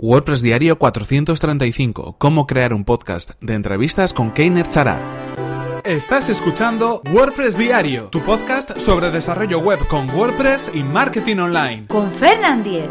WordPress Diario 435. Cómo crear un podcast de entrevistas con Keiner Chara. Estás escuchando WordPress Diario, tu podcast sobre desarrollo web con WordPress y marketing online. Con Fernand Diez.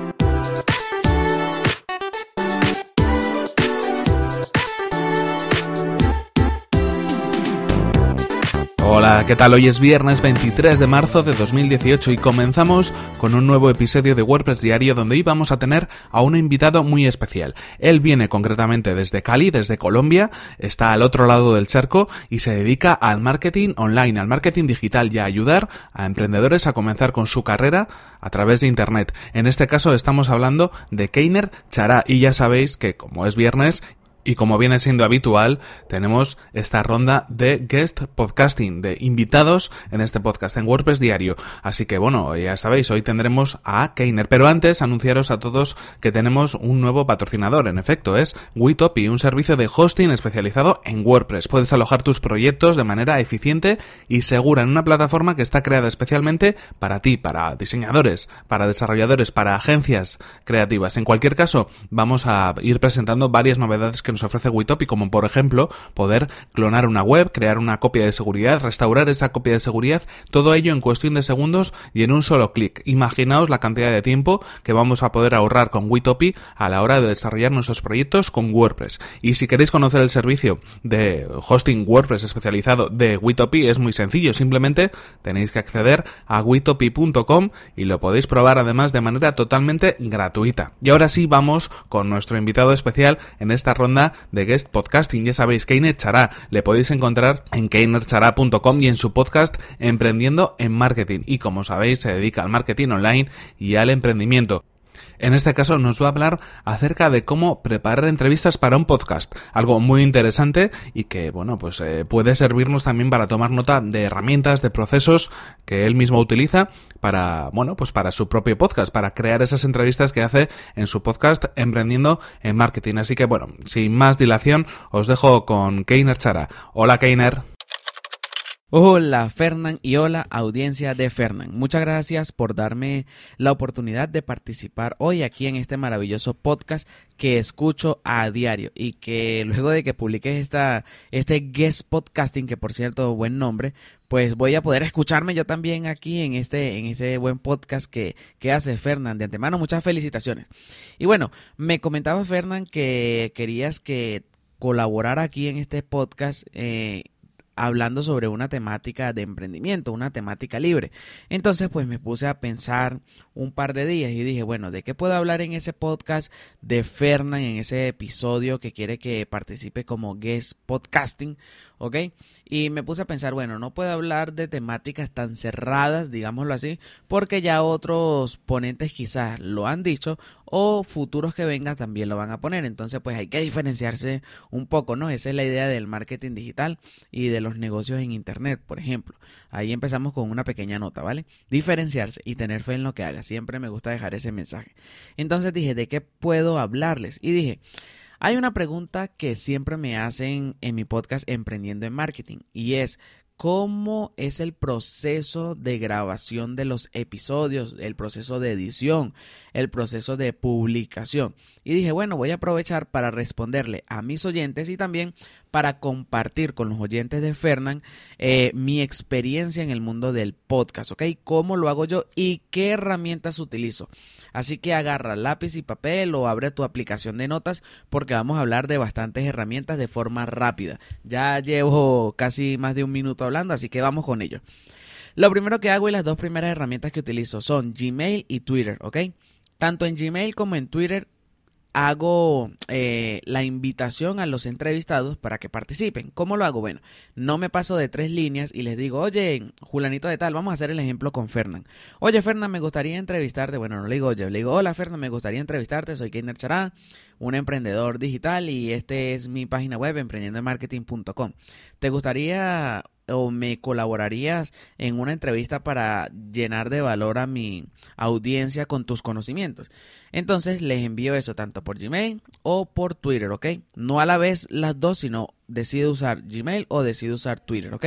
Hola, ¿qué tal? Hoy es viernes 23 de marzo de 2018 y comenzamos con un nuevo episodio de WordPress Diario donde hoy vamos a tener a un invitado muy especial. Él viene concretamente desde Cali, desde Colombia, está al otro lado del charco y se dedica al marketing online, al marketing digital y a ayudar a emprendedores a comenzar con su carrera a través de Internet. En este caso estamos hablando de Keiner Chará y ya sabéis que como es viernes y como viene siendo habitual, tenemos esta ronda de guest podcasting, de invitados en este podcast en WordPress diario. Así que bueno, ya sabéis, hoy tendremos a Keiner. Pero antes, anunciaros a todos que tenemos un nuevo patrocinador. En efecto, es Witopi, un servicio de hosting especializado en WordPress. Puedes alojar tus proyectos de manera eficiente y segura en una plataforma que está creada especialmente para ti, para diseñadores, para desarrolladores, para agencias creativas. En cualquier caso, vamos a ir presentando varias novedades que nos ofrece Witopi, como por ejemplo poder clonar una web, crear una copia de seguridad, restaurar esa copia de seguridad, todo ello en cuestión de segundos y en un solo clic. Imaginaos la cantidad de tiempo que vamos a poder ahorrar con Witopi a la hora de desarrollar nuestros proyectos con WordPress. Y si queréis conocer el servicio de hosting WordPress especializado de Witopi, es muy sencillo, simplemente tenéis que acceder a witopi.com y lo podéis probar además de manera totalmente gratuita. Y ahora sí vamos con nuestro invitado especial en esta ronda de Guest Podcasting. Ya sabéis, Keiner Chará. Le podéis encontrar en keinerchará.com y en su podcast Emprendiendo en Marketing. Y como sabéis, se dedica al marketing online y al emprendimiento. En este caso nos va a hablar acerca de cómo preparar entrevistas para un podcast, algo muy interesante y que, bueno, pues eh, puede servirnos también para tomar nota de herramientas, de procesos que él mismo utiliza para, bueno, pues para su propio podcast, para crear esas entrevistas que hace en su podcast Emprendiendo en Marketing. Así que, bueno, sin más dilación, os dejo con Keiner Chara. Hola, Keiner. Hola Fernán y hola audiencia de Fernán. Muchas gracias por darme la oportunidad de participar hoy aquí en este maravilloso podcast que escucho a diario y que luego de que publiques esta, este guest podcasting, que por cierto buen nombre, pues voy a poder escucharme yo también aquí en este, en este buen podcast que, que hace Fernán. De antemano, muchas felicitaciones. Y bueno, me comentaba Fernán que querías que colaborara aquí en este podcast. Eh, hablando sobre una temática de emprendimiento, una temática libre. Entonces, pues me puse a pensar un par de días y dije, bueno, ¿de qué puedo hablar en ese podcast de Fernán, en ese episodio que quiere que participe como guest podcasting? ¿Ok? Y me puse a pensar, bueno, no puedo hablar de temáticas tan cerradas, digámoslo así, porque ya otros ponentes quizás lo han dicho o futuros que vengan también lo van a poner. Entonces, pues hay que diferenciarse un poco, ¿no? Esa es la idea del marketing digital y de los negocios en Internet, por ejemplo. Ahí empezamos con una pequeña nota, ¿vale? Diferenciarse y tener fe en lo que haga. Siempre me gusta dejar ese mensaje. Entonces dije, ¿de qué puedo hablarles? Y dije, hay una pregunta que siempre me hacen en mi podcast Emprendiendo en Marketing y es cómo es el proceso de grabación de los episodios, el proceso de edición, el proceso de publicación. Y dije, bueno, voy a aprovechar para responderle a mis oyentes y también para compartir con los oyentes de Fernán eh, mi experiencia en el mundo del podcast, ¿ok? ¿Cómo lo hago yo y qué herramientas utilizo? Así que agarra lápiz y papel o abre tu aplicación de notas porque vamos a hablar de bastantes herramientas de forma rápida. Ya llevo casi más de un minuto hablando, así que vamos con ello. Lo primero que hago y las dos primeras herramientas que utilizo son Gmail y Twitter, ¿ok? Tanto en Gmail como en Twitter hago eh, la invitación a los entrevistados para que participen. ¿Cómo lo hago? Bueno, no me paso de tres líneas y les digo, oye, Julanito de tal, vamos a hacer el ejemplo con Fernán. Oye, Fernán, me gustaría entrevistarte. Bueno, no le digo oye, le digo, hola, Fernán, me gustaría entrevistarte. Soy Keiner Chará, un emprendedor digital y este es mi página web, emprendiendomarketing.com. ¿Te gustaría o me colaborarías en una entrevista para llenar de valor a mi audiencia con tus conocimientos. Entonces les envío eso tanto por Gmail o por Twitter, ¿ok? No a la vez las dos, sino decide usar Gmail o decide usar Twitter, ¿ok?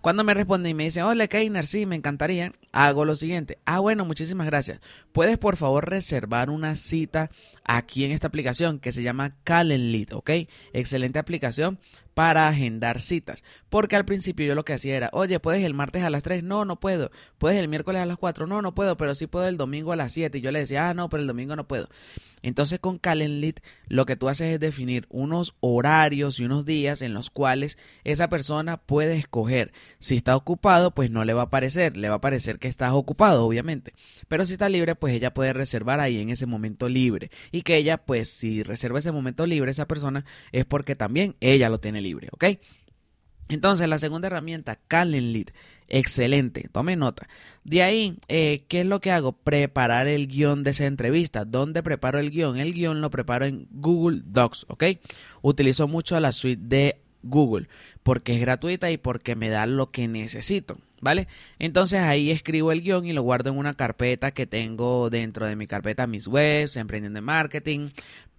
Cuando me responde y me dice, hola Keiner, sí, me encantaría, hago lo siguiente. Ah, bueno, muchísimas gracias. ¿Puedes por favor reservar una cita aquí en esta aplicación que se llama Calendly, ¿ok? Excelente aplicación para agendar citas. Porque al principio yo lo que hacía era, oye, ¿puedes el martes a las 3? No, no puedo. ¿Puedes el miércoles a las 4? No, no puedo, pero sí puedo el domingo a las 7. Y yo le decía, ah, no, pero el domingo no puedo. Entonces con Calendly lo que tú haces es definir unos horarios y unos días en los cuales esa persona puede escoger. Si está ocupado, pues no le va a aparecer, le va a parecer que estás ocupado, obviamente. Pero si está libre, pues ella puede reservar ahí en ese momento libre. Y que ella, pues si reserva ese momento libre esa persona, es porque también ella lo tiene libre, ¿ok? Entonces, la segunda herramienta, Calendly, excelente, tome nota. De ahí, eh, ¿qué es lo que hago? Preparar el guion de esa entrevista. ¿Dónde preparo el guion? El guion lo preparo en Google Docs, ¿ok? Utilizo mucho la suite de Google porque es gratuita y porque me da lo que necesito, ¿vale? Entonces ahí escribo el guion y lo guardo en una carpeta que tengo dentro de mi carpeta mis webs, emprendiendo en marketing,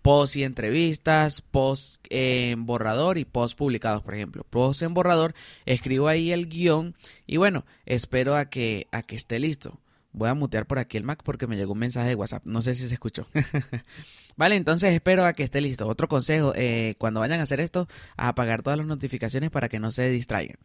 post y entrevistas, post en borrador y post publicados, por ejemplo. Post en borrador, escribo ahí el guion y bueno, espero a que, a que esté listo. Voy a mutear por aquí el Mac porque me llegó un mensaje de WhatsApp. No sé si se escuchó. vale, entonces espero a que esté listo. Otro consejo, eh, cuando vayan a hacer esto, a apagar todas las notificaciones para que no se distraigan.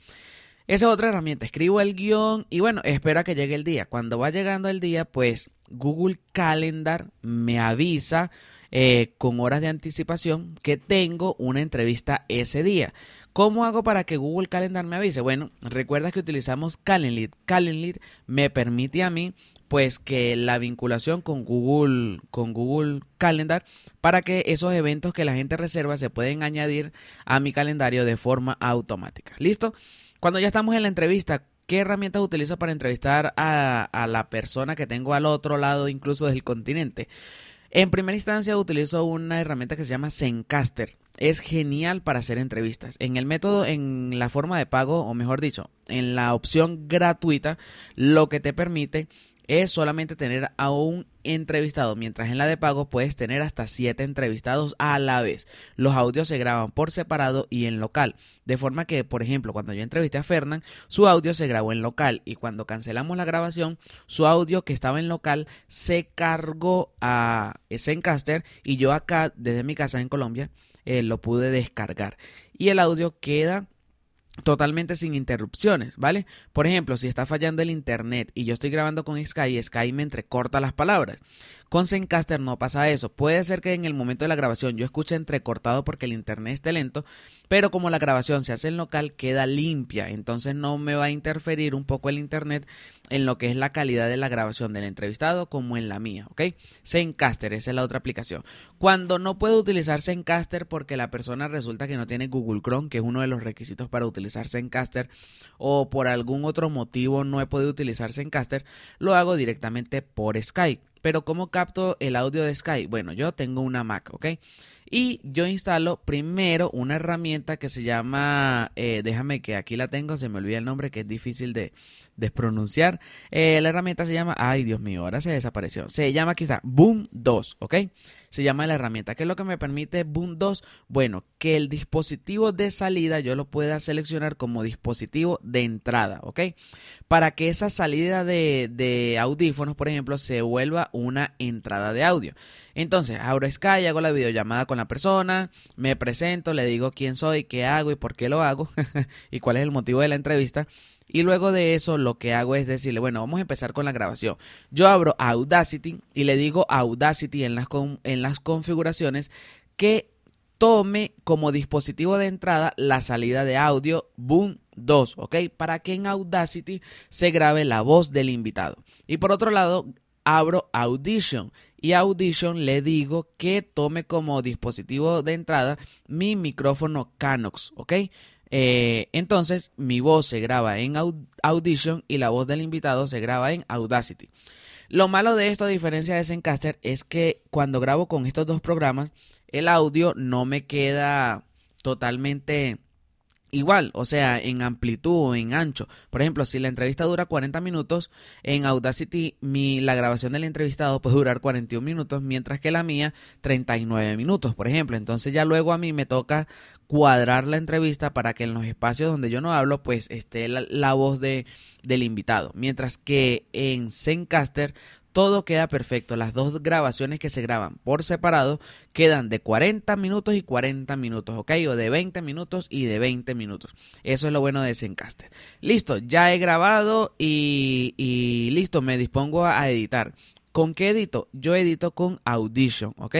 Esa es otra herramienta. Escribo el guion y bueno, espero a que llegue el día. Cuando va llegando el día, pues Google Calendar me avisa eh, con horas de anticipación que tengo una entrevista ese día. ¿Cómo hago para que Google Calendar me avise? Bueno, recuerda que utilizamos Calendly. Calendly me permite a mí pues que la vinculación con Google con Google Calendar para que esos eventos que la gente reserva se pueden añadir a mi calendario de forma automática. ¿Listo? Cuando ya estamos en la entrevista, ¿qué herramientas utilizo para entrevistar a, a la persona que tengo al otro lado incluso del continente? En primera instancia utilizo una herramienta que se llama Zencaster. Es genial para hacer entrevistas. En el método, en la forma de pago, o mejor dicho, en la opción gratuita, lo que te permite es solamente tener a un entrevistado, mientras en la de pago puedes tener hasta 7 entrevistados a la vez. Los audios se graban por separado y en local, de forma que, por ejemplo, cuando yo entrevisté a Fernán, su audio se grabó en local y cuando cancelamos la grabación, su audio que estaba en local se cargó a Zencaster y yo acá, desde mi casa en Colombia, eh, lo pude descargar. Y el audio queda totalmente sin interrupciones, ¿vale? Por ejemplo, si está fallando el internet y yo estoy grabando con Sky, Sky me entrecorta las palabras. Con Zencaster no pasa eso. Puede ser que en el momento de la grabación yo escuche entrecortado porque el internet esté lento, pero como la grabación se hace en local, queda limpia, entonces no me va a interferir un poco el internet en lo que es la calidad de la grabación del entrevistado como en la mía, ¿ok? Zencaster, esa es la otra aplicación. Cuando no puedo utilizar Zencaster porque la persona resulta que no tiene Google Chrome, que es uno de los requisitos para utilizar Zencaster, o por algún otro motivo no he podido utilizar Zencaster, lo hago directamente por Skype. Pero ¿cómo capto el audio de Skype? Bueno, yo tengo una Mac, ¿ok? Y yo instalo primero una herramienta que se llama, eh, déjame que aquí la tengo, se me olvida el nombre, que es difícil de, despronunciar. Eh, la herramienta se llama, ay Dios mío, ahora se desapareció. Se llama quizá Boom 2, ¿ok? Se llama la herramienta. ¿Qué es lo que me permite Boom 2? Bueno, que el dispositivo de salida yo lo pueda seleccionar como dispositivo de entrada, ¿ok? Para que esa salida de, de audífonos, por ejemplo, se vuelva una entrada de audio. Entonces, abro Sky, hago la videollamada con la persona, me presento, le digo quién soy, qué hago y por qué lo hago y cuál es el motivo de la entrevista. Y luego de eso lo que hago es decirle, bueno, vamos a empezar con la grabación. Yo abro Audacity y le digo a Audacity en las, en las configuraciones que tome como dispositivo de entrada la salida de audio Boom 2, ¿ok? Para que en Audacity se grabe la voz del invitado. Y por otro lado, abro Audition y Audition le digo que tome como dispositivo de entrada mi micrófono Canox, ¿ok? Eh, entonces, mi voz se graba en Audition y la voz del invitado se graba en Audacity. Lo malo de esto, a diferencia de Zencaster, es que cuando grabo con estos dos programas, el audio no me queda totalmente Igual, o sea, en amplitud o en ancho. Por ejemplo, si la entrevista dura 40 minutos, en Audacity mi, la grabación del entrevistado puede durar 41 minutos, mientras que la mía 39 minutos, por ejemplo. Entonces ya luego a mí me toca cuadrar la entrevista para que en los espacios donde yo no hablo, pues esté la, voz de, del invitado. Mientras que en Zencaster todo queda perfecto. Las dos grabaciones que se graban por separado quedan de 40 minutos y 40 minutos, ¿ok? O de 20 minutos y de 20 minutos. Eso es lo bueno de Zencaster. Listo, ya he grabado y listo, me dispongo a editar. ¿Con qué edito? Yo edito con Audition, ¿ok?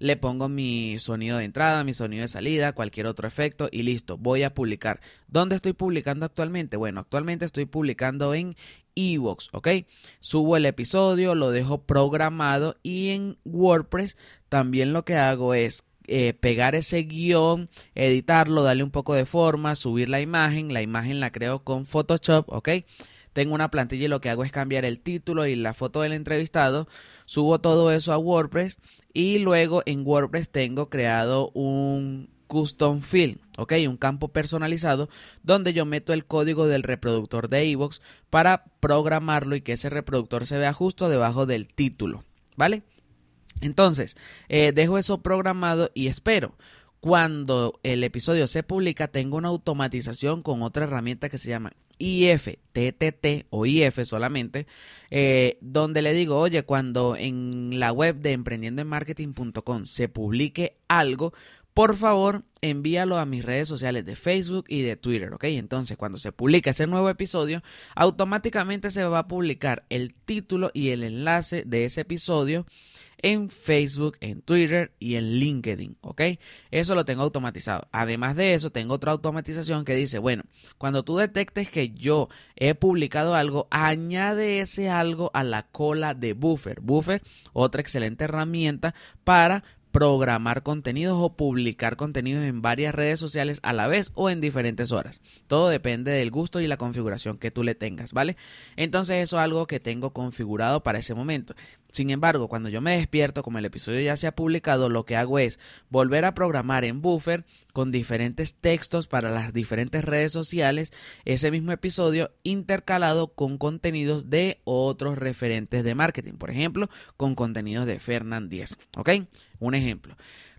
Le pongo mi sonido de entrada, mi sonido de salida, cualquier otro efecto y listo, voy a publicar. ¿Dónde estoy publicando actualmente? Bueno, actualmente estoy publicando en Evox, ¿ok? Subo el episodio, lo dejo programado y en WordPress también lo que hago es eh, pegar ese guion, editarlo, darle un poco de forma, subir la imagen, la imagen la creo con Photoshop, ¿ok? Tengo una plantilla y lo que hago es cambiar el título y la foto del entrevistado, subo todo eso a WordPress y luego en WordPress tengo creado un custom field, ok, un campo personalizado donde yo meto el código del reproductor de iVoox para programarlo y que ese reproductor se vea justo debajo del título, ¿vale? Entonces, eh, dejo eso programado y espero. Cuando el episodio se publica, tengo una automatización con otra herramienta que se llama IFTTT o IF solamente, eh, donde le digo, oye, cuando en la web de emprendiendoenmarketing.com se publique algo, por favor envíalo a mis redes sociales de Facebook y de Twitter, ¿ok? Entonces cuando se publique ese nuevo episodio, automáticamente se va a publicar el título y el enlace de ese episodio en Facebook, en Twitter y en LinkedIn, ¿ok? Eso lo tengo automatizado. Además de eso, tengo otra automatización que dice, bueno, cuando tú detectes que yo he publicado algo, añade ese algo a la cola de Buffer. Buffer, otra excelente herramienta para programar contenidos o publicar contenidos en varias redes sociales a la vez o en diferentes horas. Todo depende del gusto y la configuración que tú le tengas, ¿vale? Entonces eso es algo que tengo configurado para ese momento. Sin embargo, cuando yo me despierto, como el episodio ya se ha publicado, lo que hago es volver a programar en Buffer con diferentes textos para las diferentes redes sociales ese mismo episodio intercalado con contenidos de otros referentes de marketing, por ejemplo, con contenidos de Fernand 10, ¿ok? Un ejemplo.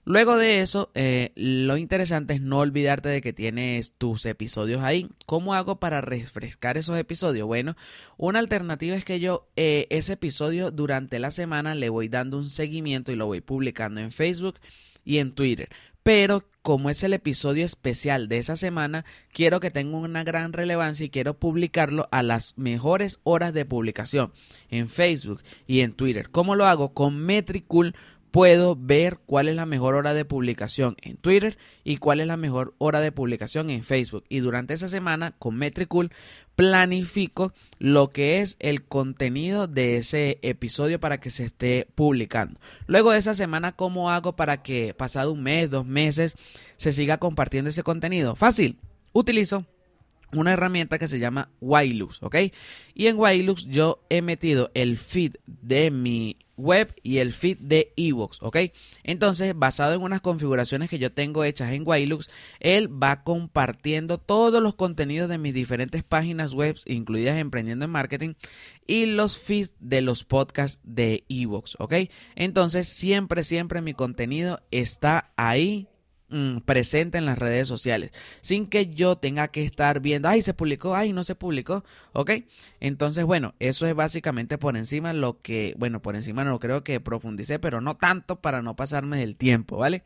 Luego de eso, eh, lo interesante es no olvidarte de que tienes tus episodios ahí. ¿Cómo hago para refrescar esos episodios? Bueno, una alternativa es que yo eh, ese episodio durante la semana le voy dando un seguimiento y lo voy publicando en Facebook y en Twitter. Pero como es el episodio especial de esa semana, quiero que tenga una gran relevancia y quiero publicarlo a las mejores horas de publicación en Facebook y en Twitter. ¿Cómo lo hago? Con Metricool puedo ver cuál es la mejor hora de publicación en Twitter y cuál es la mejor hora de publicación en Facebook. Y durante esa semana con Metricool planifico lo que es el contenido de ese episodio para que se esté publicando. Luego de esa semana, ¿cómo hago para que pasado un mes, dos meses, se siga compartiendo ese contenido? Fácil. Utilizo una herramienta que se llama Wilux, ¿ok? Y en Wilux yo he metido el feed de mi web y el feed de Evox, ¿ok? Entonces, basado en unas configuraciones que yo tengo hechas en Wilux, él va compartiendo todos los contenidos de mis diferentes páginas web, incluidas Emprendiendo en Marketing, y los feeds de los podcasts de Evox, ¿ok? Entonces, siempre, siempre mi contenido está ahí Mm, presente en las redes sociales sin que yo tenga que estar viendo ay se publicó ay no se publicó ok entonces bueno eso es básicamente por encima lo que bueno por encima no creo que profundicé pero no tanto para no pasarme del tiempo vale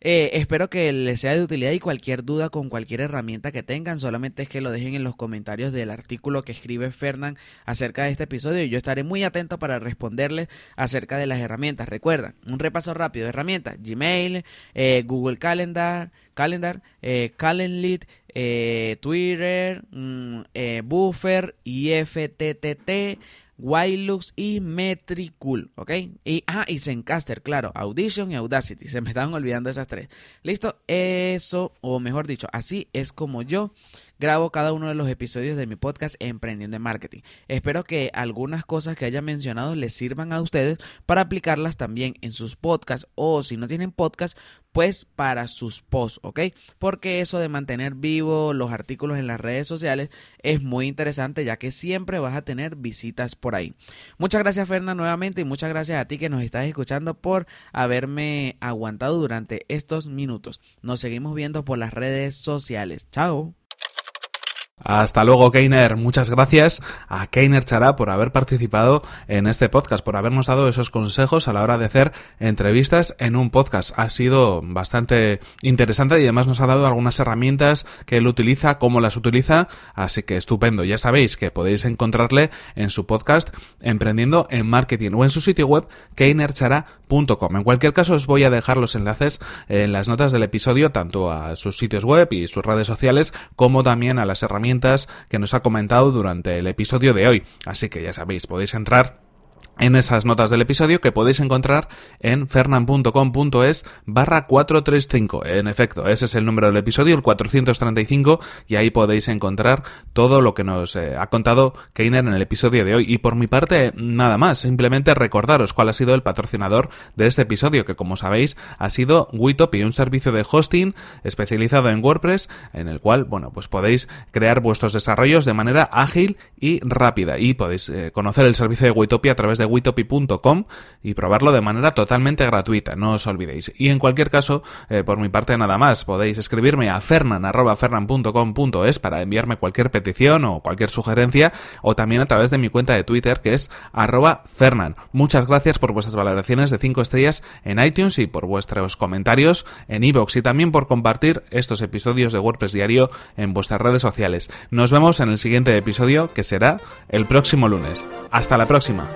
eh, espero que les sea de utilidad y cualquier duda con cualquier herramienta que tengan, solamente es que lo dejen en los comentarios del artículo que escribe Fernán acerca de este episodio y yo estaré muy atento para responderles acerca de las herramientas. Recuerda, un repaso rápido de herramientas, Gmail, eh, Google Calendar, Calendar, eh, Calendly, eh, Twitter, mm, Buffer, IFTTT, Wilux y Metricool, ¿ok? Y, ah, y Zencaster, claro, Audition y Audacity, se me estaban olvidando esas tres. Listo, eso, o mejor dicho, así es como yo grabo cada uno de los episodios de mi podcast Emprendiendo en Marketing. Espero que algunas cosas que haya mencionado les sirvan a ustedes para aplicarlas también en sus podcasts o si no tienen podcast, pues para sus posts, ¿ok? Porque eso de mantener vivo los artículos en las redes sociales es muy interesante ya que siempre vas a tener visitas por ahí. Muchas gracias Fernanda nuevamente y muchas gracias a ti que nos estás escuchando por haberme aguantado durante estos minutos. Nos seguimos viendo por las redes sociales. Chao. Hasta luego, Keiner. Muchas gracias a Keiner Chará por haber participado en este podcast, por habernos dado esos consejos a la hora de hacer entrevistas en un podcast. Ha sido bastante interesante y además nos ha dado algunas herramientas que él utiliza, cómo las utiliza, así que estupendo. Ya sabéis que podéis encontrarle en su podcast Emprendiendo en Marketing o en su sitio web keinerchara.com. En cualquier caso, os voy a dejar los enlaces en las notas del episodio, tanto a sus sitios web y sus redes sociales, como también a las herramientas que nos ha comentado durante el episodio de hoy. Así que ya sabéis, podéis entrar en esas notas del episodio que podéis encontrar en fernan.com.es barra 435. En efecto, ese es el número del episodio, el 435, y ahí podéis encontrar todo lo que nos eh, ha contado Keiner en el episodio de hoy. Y por mi parte, nada más, simplemente recordaros cuál ha sido el patrocinador de este episodio, que como sabéis ha sido Witopi, un servicio de hosting especializado en WordPress, en el cual, bueno, pues podéis crear vuestros desarrollos de manera ágil y rápida. Y podéis eh, conocer el servicio de Witopi a través de y probarlo de manera totalmente gratuita, no os olvidéis. Y en cualquier caso, eh, por mi parte nada más, podéis escribirme a fernan.fernan.com.es para enviarme cualquier petición o cualquier sugerencia o también a través de mi cuenta de Twitter que es arroba fernan. Muchas gracias por vuestras valoraciones de 5 estrellas en iTunes y por vuestros comentarios en iVoox y también por compartir estos episodios de WordPress Diario en vuestras redes sociales. Nos vemos en el siguiente episodio que será el próximo lunes. Hasta la próxima.